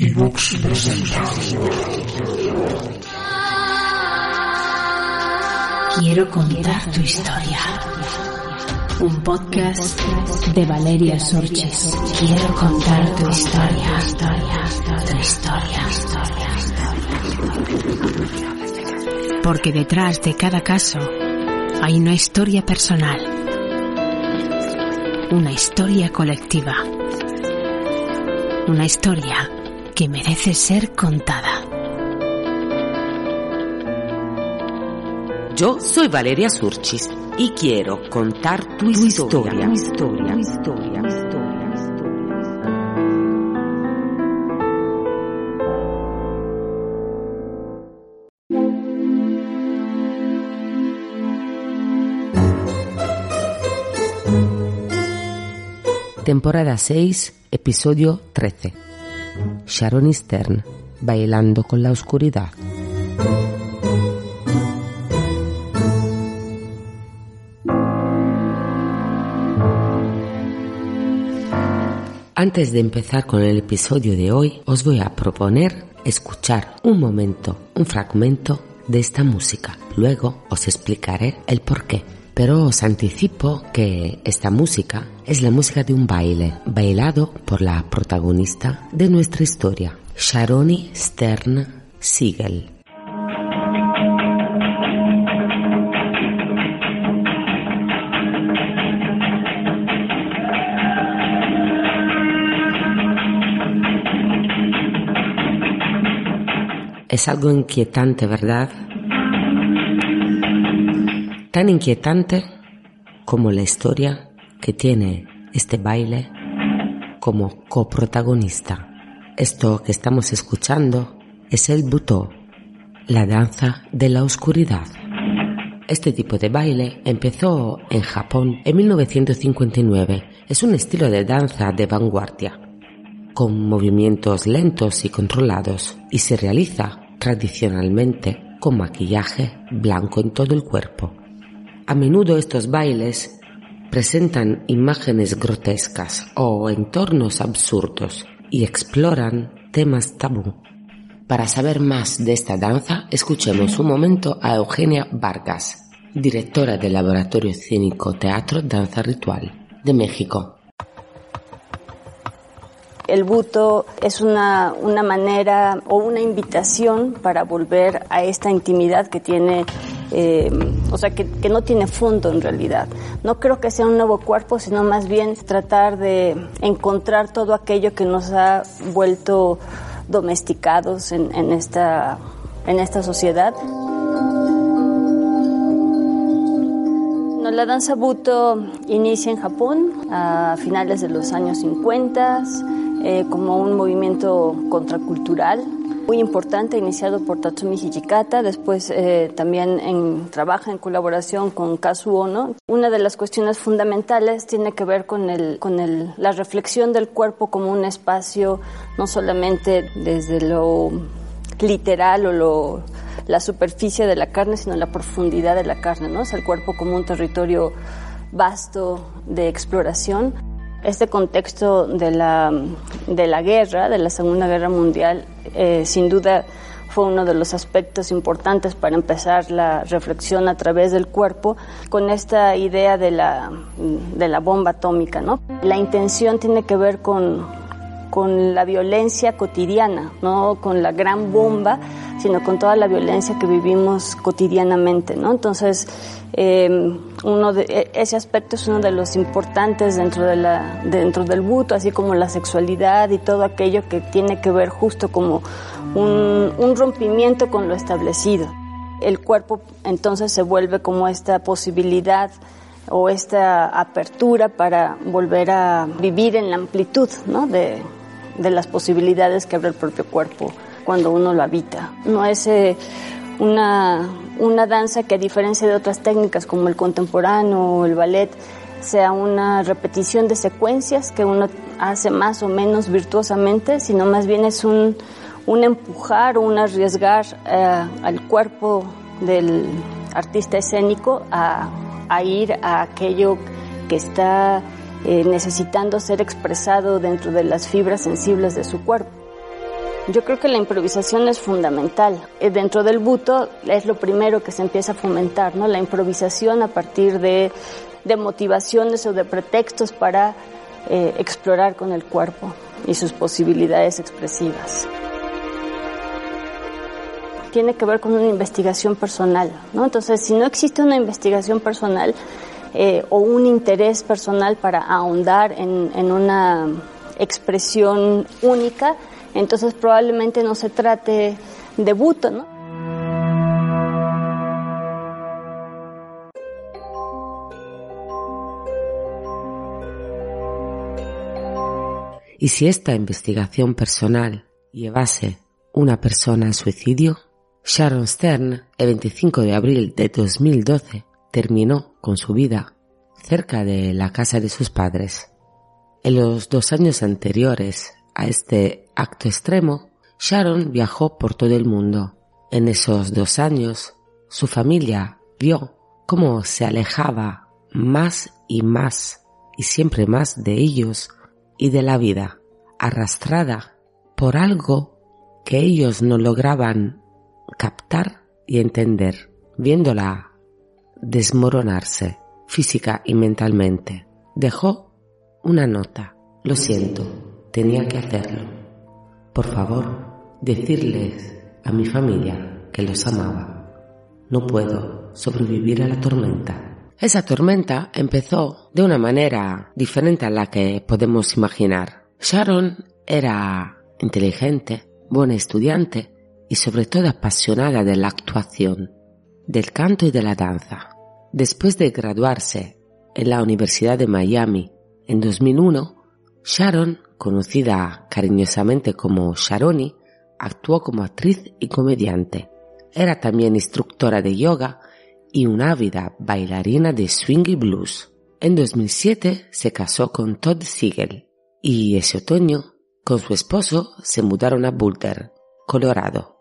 Evox presenta. Quiero contar tu historia. Un podcast de Valeria Sorches. Quiero contar tu historia, tu historia, Porque detrás de cada caso hay una historia personal. Una historia colectiva. Una historia que merece ser contada. Yo soy Valeria Surchis y quiero contar tu, historia. Tu historia. Tu historia. Temporada 6, episodio 13. Sharon Stern, bailando con la oscuridad. Antes de empezar con el episodio de hoy, os voy a proponer escuchar un momento, un fragmento de esta música. Luego os explicaré el por qué. Pero os anticipo que esta música es la música de un baile, bailado por la protagonista de nuestra historia, Sharoni Stern Siegel. Es algo inquietante, ¿verdad? Tan inquietante como la historia que tiene este baile como coprotagonista. Esto que estamos escuchando es el butó, la danza de la oscuridad. Este tipo de baile empezó en Japón en 1959. Es un estilo de danza de vanguardia con movimientos lentos y controlados y se realiza tradicionalmente con maquillaje blanco en todo el cuerpo. A menudo estos bailes presentan imágenes grotescas o entornos absurdos y exploran temas tabú. Para saber más de esta danza, escuchemos un momento a Eugenia Vargas, directora del Laboratorio Cínico Teatro Danza Ritual de México. El buto es una, una manera o una invitación para volver a esta intimidad que tiene eh, o sea, que, que, no tiene fondo en realidad. No creo que sea un nuevo cuerpo, sino más bien tratar de encontrar todo aquello que nos ha vuelto domesticados en, en esta, en esta sociedad. La danza buto inicia en Japón a finales de los años 50 eh, como un movimiento contracultural muy importante iniciado por Tatsumi Hijikata, después eh, también en, trabaja en colaboración con Kazu Ono. Una de las cuestiones fundamentales tiene que ver con, el, con el, la reflexión del cuerpo como un espacio no solamente desde lo literal o lo, la superficie de la carne, sino la profundidad de la carne, ¿no? Es el cuerpo como un territorio vasto de exploración. Este contexto de la, de la guerra, de la Segunda Guerra Mundial, eh, sin duda fue uno de los aspectos importantes para empezar la reflexión a través del cuerpo con esta idea de la, de la bomba atómica. ¿no? La intención tiene que ver con, con la violencia cotidiana, no con la gran bomba, sino con toda la violencia que vivimos cotidianamente. ¿no? Entonces, eh, uno de, e, ese aspecto es uno de los importantes dentro, de la, dentro del buto, así como la sexualidad y todo aquello que tiene que ver justo como un, un rompimiento con lo establecido. El cuerpo entonces se vuelve como esta posibilidad o esta apertura para volver a vivir en la amplitud ¿no? de, de las posibilidades que abre el propio cuerpo cuando uno lo habita. No es eh, una, una danza que a diferencia de otras técnicas como el contemporáneo o el ballet, sea una repetición de secuencias que uno hace más o menos virtuosamente, sino más bien es un, un empujar o un arriesgar eh, al cuerpo del artista escénico a, a, ir a aquello que está eh, necesitando ser expresado dentro de las fibras sensibles de su cuerpo. Yo creo que la improvisación es fundamental. Eh, dentro del buto es lo primero que se empieza a fomentar, ¿no? La improvisación a partir de, de motivaciones o de pretextos para eh, explorar con el cuerpo y sus posibilidades expresivas. Tiene que ver con una investigación personal, ¿no? Entonces, si no existe una investigación personal eh, o un interés personal para ahondar en, en una expresión única, entonces probablemente no se trate de buto, ¿no? ¿Y si esta investigación personal llevase una persona al suicidio? Sharon Stern, el 25 de abril de 2012, terminó con su vida cerca de la casa de sus padres. En los dos años anteriores a este acto extremo, Sharon viajó por todo el mundo. En esos dos años, su familia vio cómo se alejaba más y más y siempre más de ellos y de la vida, arrastrada por algo que ellos no lograban captar y entender, viéndola desmoronarse física y mentalmente. Dejó una nota. Lo siento, tenía que hacerlo. Por favor, decirles a mi familia que los amaba. No puedo sobrevivir a la tormenta. Esa tormenta empezó de una manera diferente a la que podemos imaginar. Sharon era inteligente, buena estudiante y sobre todo apasionada de la actuación, del canto y de la danza. Después de graduarse en la Universidad de Miami en 2001, Sharon conocida cariñosamente como Sharoni, actuó como actriz y comediante. Era también instructora de yoga y una ávida bailarina de swing y blues. En 2007 se casó con Todd Siegel y ese otoño con su esposo se mudaron a Boulder, Colorado,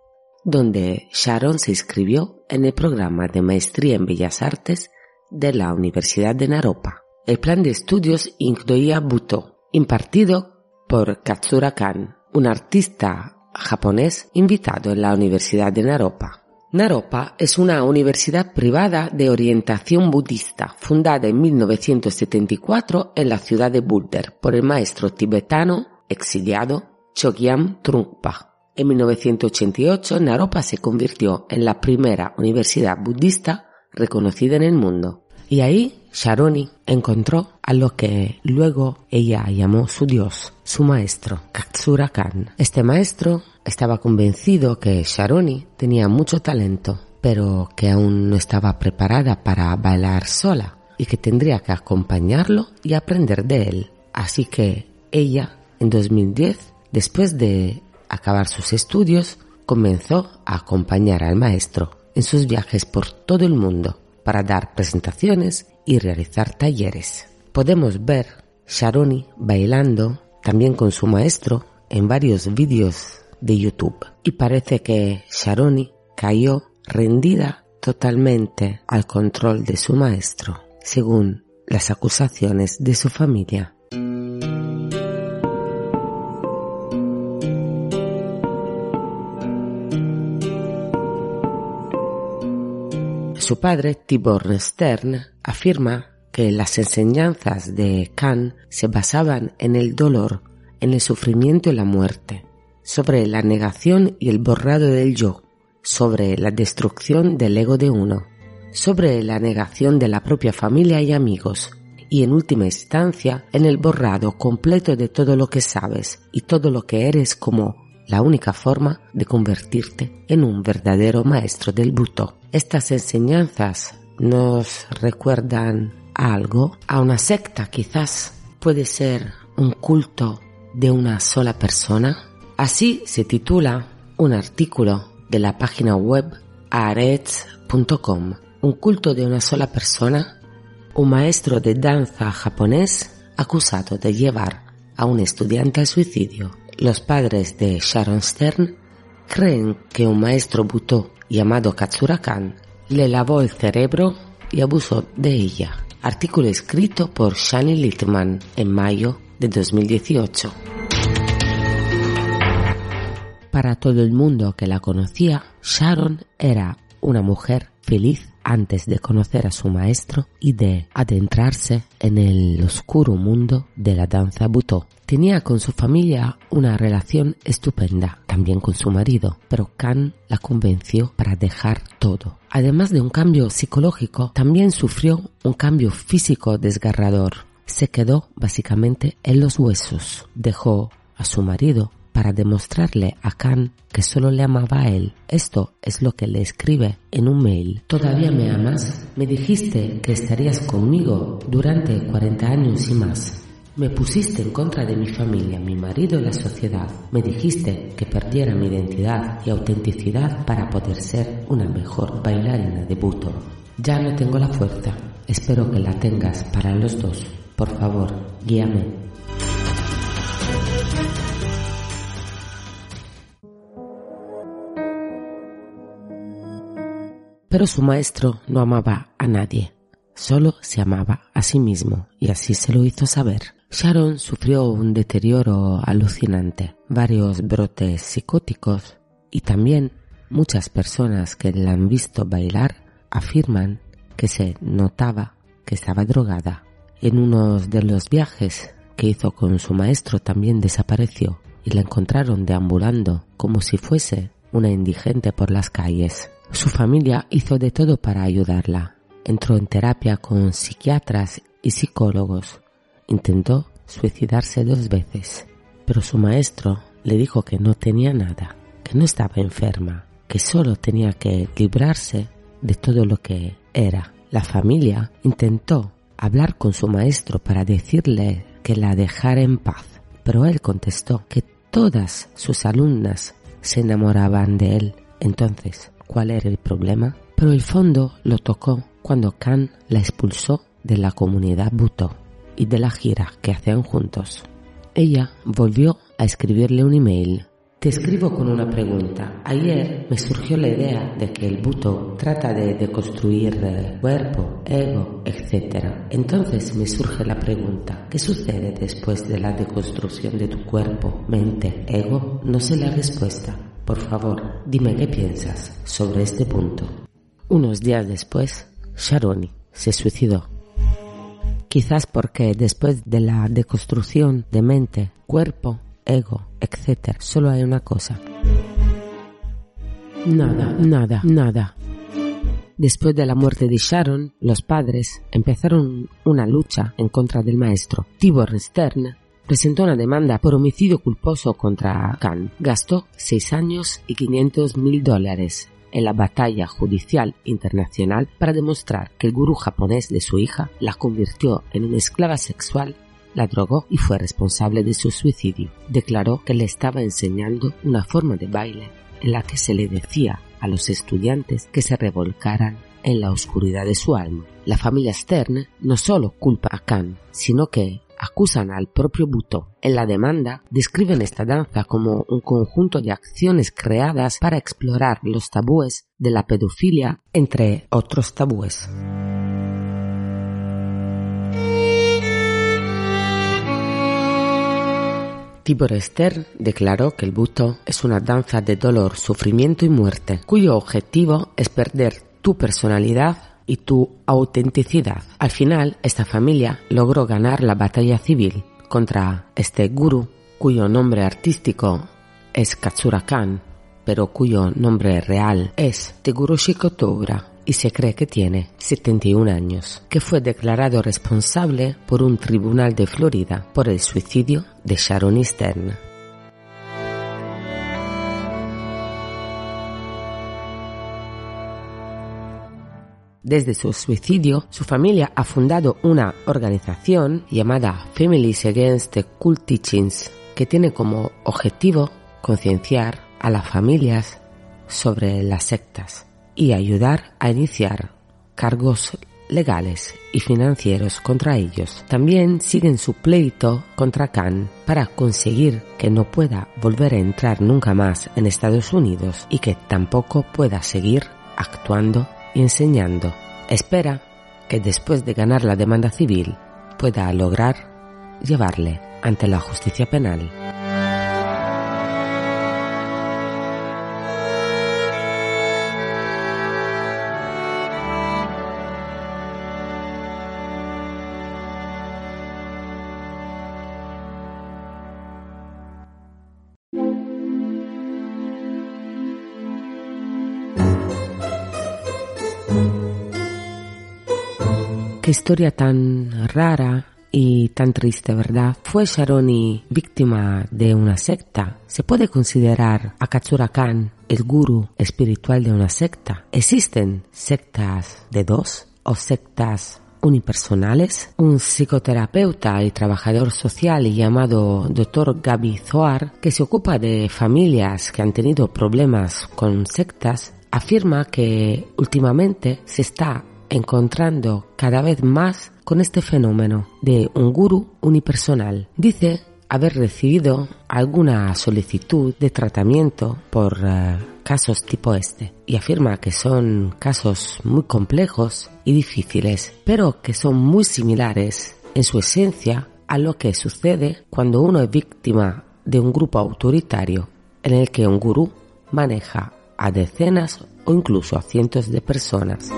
donde Sharon se inscribió en el programa de maestría en Bellas Artes de la Universidad de Naropa. El plan de estudios incluía Buto, impartido por Katsura Kan, un artista japonés invitado en la Universidad de Naropa. Naropa es una universidad privada de orientación budista fundada en 1974 en la ciudad de Boulder por el maestro tibetano exiliado Chogyam Trungpa. En 1988 Naropa se convirtió en la primera universidad budista reconocida en el mundo. Y ahí Sharoni encontró a lo que luego ella llamó su dios, su maestro, Katsura Kan. Este maestro estaba convencido que Sharoni tenía mucho talento, pero que aún no estaba preparada para bailar sola y que tendría que acompañarlo y aprender de él. Así que ella, en 2010, después de acabar sus estudios, comenzó a acompañar al maestro en sus viajes por todo el mundo para dar presentaciones y realizar talleres. Podemos ver Sharoni bailando también con su maestro en varios vídeos de YouTube y parece que Sharoni cayó rendida totalmente al control de su maestro, según las acusaciones de su familia. Su padre, Tibor Stern, afirma que las enseñanzas de Kant se basaban en el dolor, en el sufrimiento y la muerte, sobre la negación y el borrado del yo, sobre la destrucción del ego de uno, sobre la negación de la propia familia y amigos, y en última instancia en el borrado completo de todo lo que sabes y todo lo que eres como la única forma de convertirte en un verdadero maestro del buto. Estas enseñanzas nos recuerdan algo, a una secta quizás, puede ser un culto de una sola persona? Así se titula un artículo de la página web arets.com. Un culto de una sola persona, un maestro de danza japonés acusado de llevar a un estudiante al suicidio. Los padres de Sharon Stern creen que un maestro butó llamado Katsura le lavó el cerebro y abusó de ella. Artículo escrito por Shani Littman en mayo de 2018. Para todo el mundo que la conocía, Sharon era una mujer feliz antes de conocer a su maestro y de adentrarse en el oscuro mundo de la danza butó. Tenía con su familia una relación estupenda, también con su marido, pero Khan la convenció para dejar todo. Además de un cambio psicológico, también sufrió un cambio físico desgarrador. Se quedó básicamente en los huesos. Dejó a su marido para demostrarle a Khan que solo le amaba a él. Esto es lo que le escribe en un mail. ¿Todavía me amas? Me dijiste que estarías conmigo durante 40 años y más. Me pusiste en contra de mi familia, mi marido y la sociedad. Me dijiste que perdiera mi identidad y autenticidad para poder ser una mejor bailarina de buto. Ya no tengo la fuerza. Espero que la tengas para los dos. Por favor, guíame. Pero su maestro no amaba a nadie, solo se amaba a sí mismo y así se lo hizo saber. Sharon sufrió un deterioro alucinante, varios brotes psicóticos y también muchas personas que la han visto bailar afirman que se notaba que estaba drogada. En uno de los viajes que hizo con su maestro también desapareció y la encontraron deambulando como si fuese una indigente por las calles. Su familia hizo de todo para ayudarla. Entró en terapia con psiquiatras y psicólogos Intentó suicidarse dos veces, pero su maestro le dijo que no tenía nada, que no estaba enferma, que solo tenía que librarse de todo lo que era. La familia intentó hablar con su maestro para decirle que la dejara en paz, pero él contestó que todas sus alumnas se enamoraban de él. Entonces, ¿cuál era el problema? Pero el fondo lo tocó cuando Khan la expulsó de la comunidad Butó y de la gira que hacían juntos. Ella volvió a escribirle un email. Te escribo con una pregunta. Ayer me surgió la idea de que el buto trata de deconstruir cuerpo, ego, etc. Entonces me surge la pregunta, ¿qué sucede después de la deconstrucción de tu cuerpo, mente, ego? No sé la respuesta. Por favor, dime qué piensas sobre este punto. Unos días después, Sharoni se suicidó Quizás porque después de la deconstrucción de mente, cuerpo, ego, etc., solo hay una cosa. Nada, nada, nada. Después de la muerte de Sharon, los padres empezaron una lucha en contra del maestro. Tibor Stern presentó una demanda por homicidio culposo contra Khan. Gastó seis años y 500 mil dólares en la batalla judicial internacional para demostrar que el gurú japonés de su hija la convirtió en una esclava sexual, la drogó y fue responsable de su suicidio. Declaró que le estaba enseñando una forma de baile en la que se le decía a los estudiantes que se revolcaran en la oscuridad de su alma. La familia Stern no solo culpa a Khan, sino que acusan al propio Buto. En la demanda describen esta danza como un conjunto de acciones creadas para explorar los tabúes de la pedofilia, entre otros tabúes. Tibor Esther declaró que el buto es una danza de dolor, sufrimiento y muerte, cuyo objetivo es perder tu personalidad y tu autenticidad. Al final, esta familia logró ganar la batalla civil contra este gurú, cuyo nombre artístico es Katsura Khan, pero cuyo nombre real es Teguroshi Kotoura y se cree que tiene 71 años, que fue declarado responsable por un tribunal de Florida por el suicidio de Sharon Stern. Desde su suicidio, su familia ha fundado una organización llamada Families Against the Cult Teachings, que tiene como objetivo concienciar a las familias sobre las sectas y ayudar a iniciar cargos legales y financieros contra ellos. También siguen su pleito contra Khan para conseguir que no pueda volver a entrar nunca más en Estados Unidos y que tampoco pueda seguir actuando y enseñando. Espera que después de ganar la demanda civil pueda lograr llevarle ante la justicia penal. Qué historia tan rara y tan triste, ¿verdad? ¿Fue Sharoni víctima de una secta? ¿Se puede considerar a Katsura Khan el gurú espiritual de una secta? ¿Existen sectas de dos o sectas unipersonales? Un psicoterapeuta y trabajador social llamado Dr. Gaby Zoar, que se ocupa de familias que han tenido problemas con sectas, afirma que últimamente se está encontrando cada vez más con este fenómeno de un gurú unipersonal. Dice haber recibido alguna solicitud de tratamiento por eh, casos tipo este y afirma que son casos muy complejos y difíciles, pero que son muy similares en su esencia a lo que sucede cuando uno es víctima de un grupo autoritario en el que un gurú maneja a decenas o incluso a cientos de personas.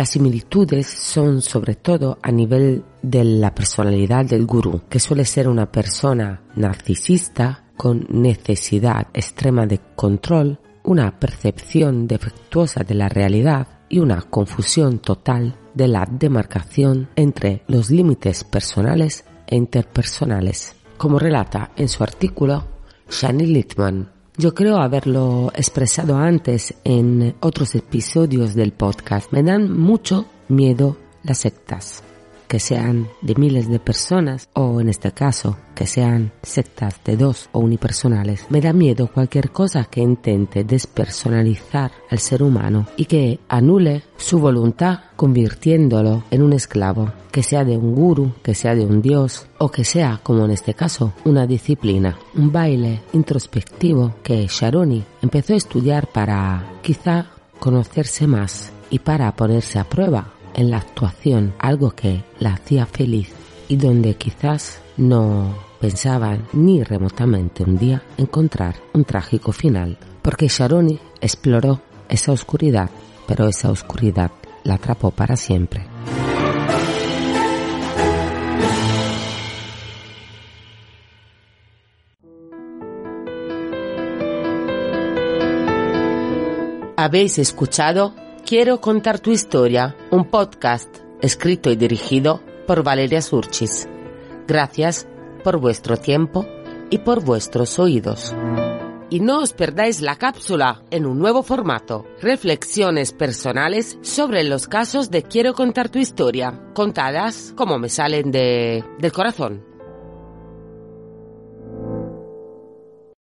Las similitudes son sobre todo a nivel de la personalidad del gurú, que suele ser una persona narcisista con necesidad extrema de control, una percepción defectuosa de la realidad y una confusión total de la demarcación entre los límites personales e interpersonales, como relata en su artículo Shani Littman. Yo creo haberlo expresado antes en otros episodios del podcast. Me dan mucho miedo las sectas que sean de miles de personas o en este caso que sean sectas de dos o unipersonales. Me da miedo cualquier cosa que intente despersonalizar al ser humano y que anule su voluntad convirtiéndolo en un esclavo, que sea de un guru, que sea de un dios o que sea, como en este caso, una disciplina, un baile introspectivo que Sharoni empezó a estudiar para quizá conocerse más y para ponerse a prueba en la actuación, algo que la hacía feliz y donde quizás no pensaban ni remotamente un día encontrar un trágico final, porque Sharoni exploró esa oscuridad, pero esa oscuridad la atrapó para siempre. Habéis escuchado Quiero contar tu historia, un podcast escrito y dirigido por Valeria Surchis. Gracias por vuestro tiempo y por vuestros oídos. Y no os perdáis la cápsula en un nuevo formato. Reflexiones personales sobre los casos de Quiero contar tu historia, contadas como me salen de, del corazón.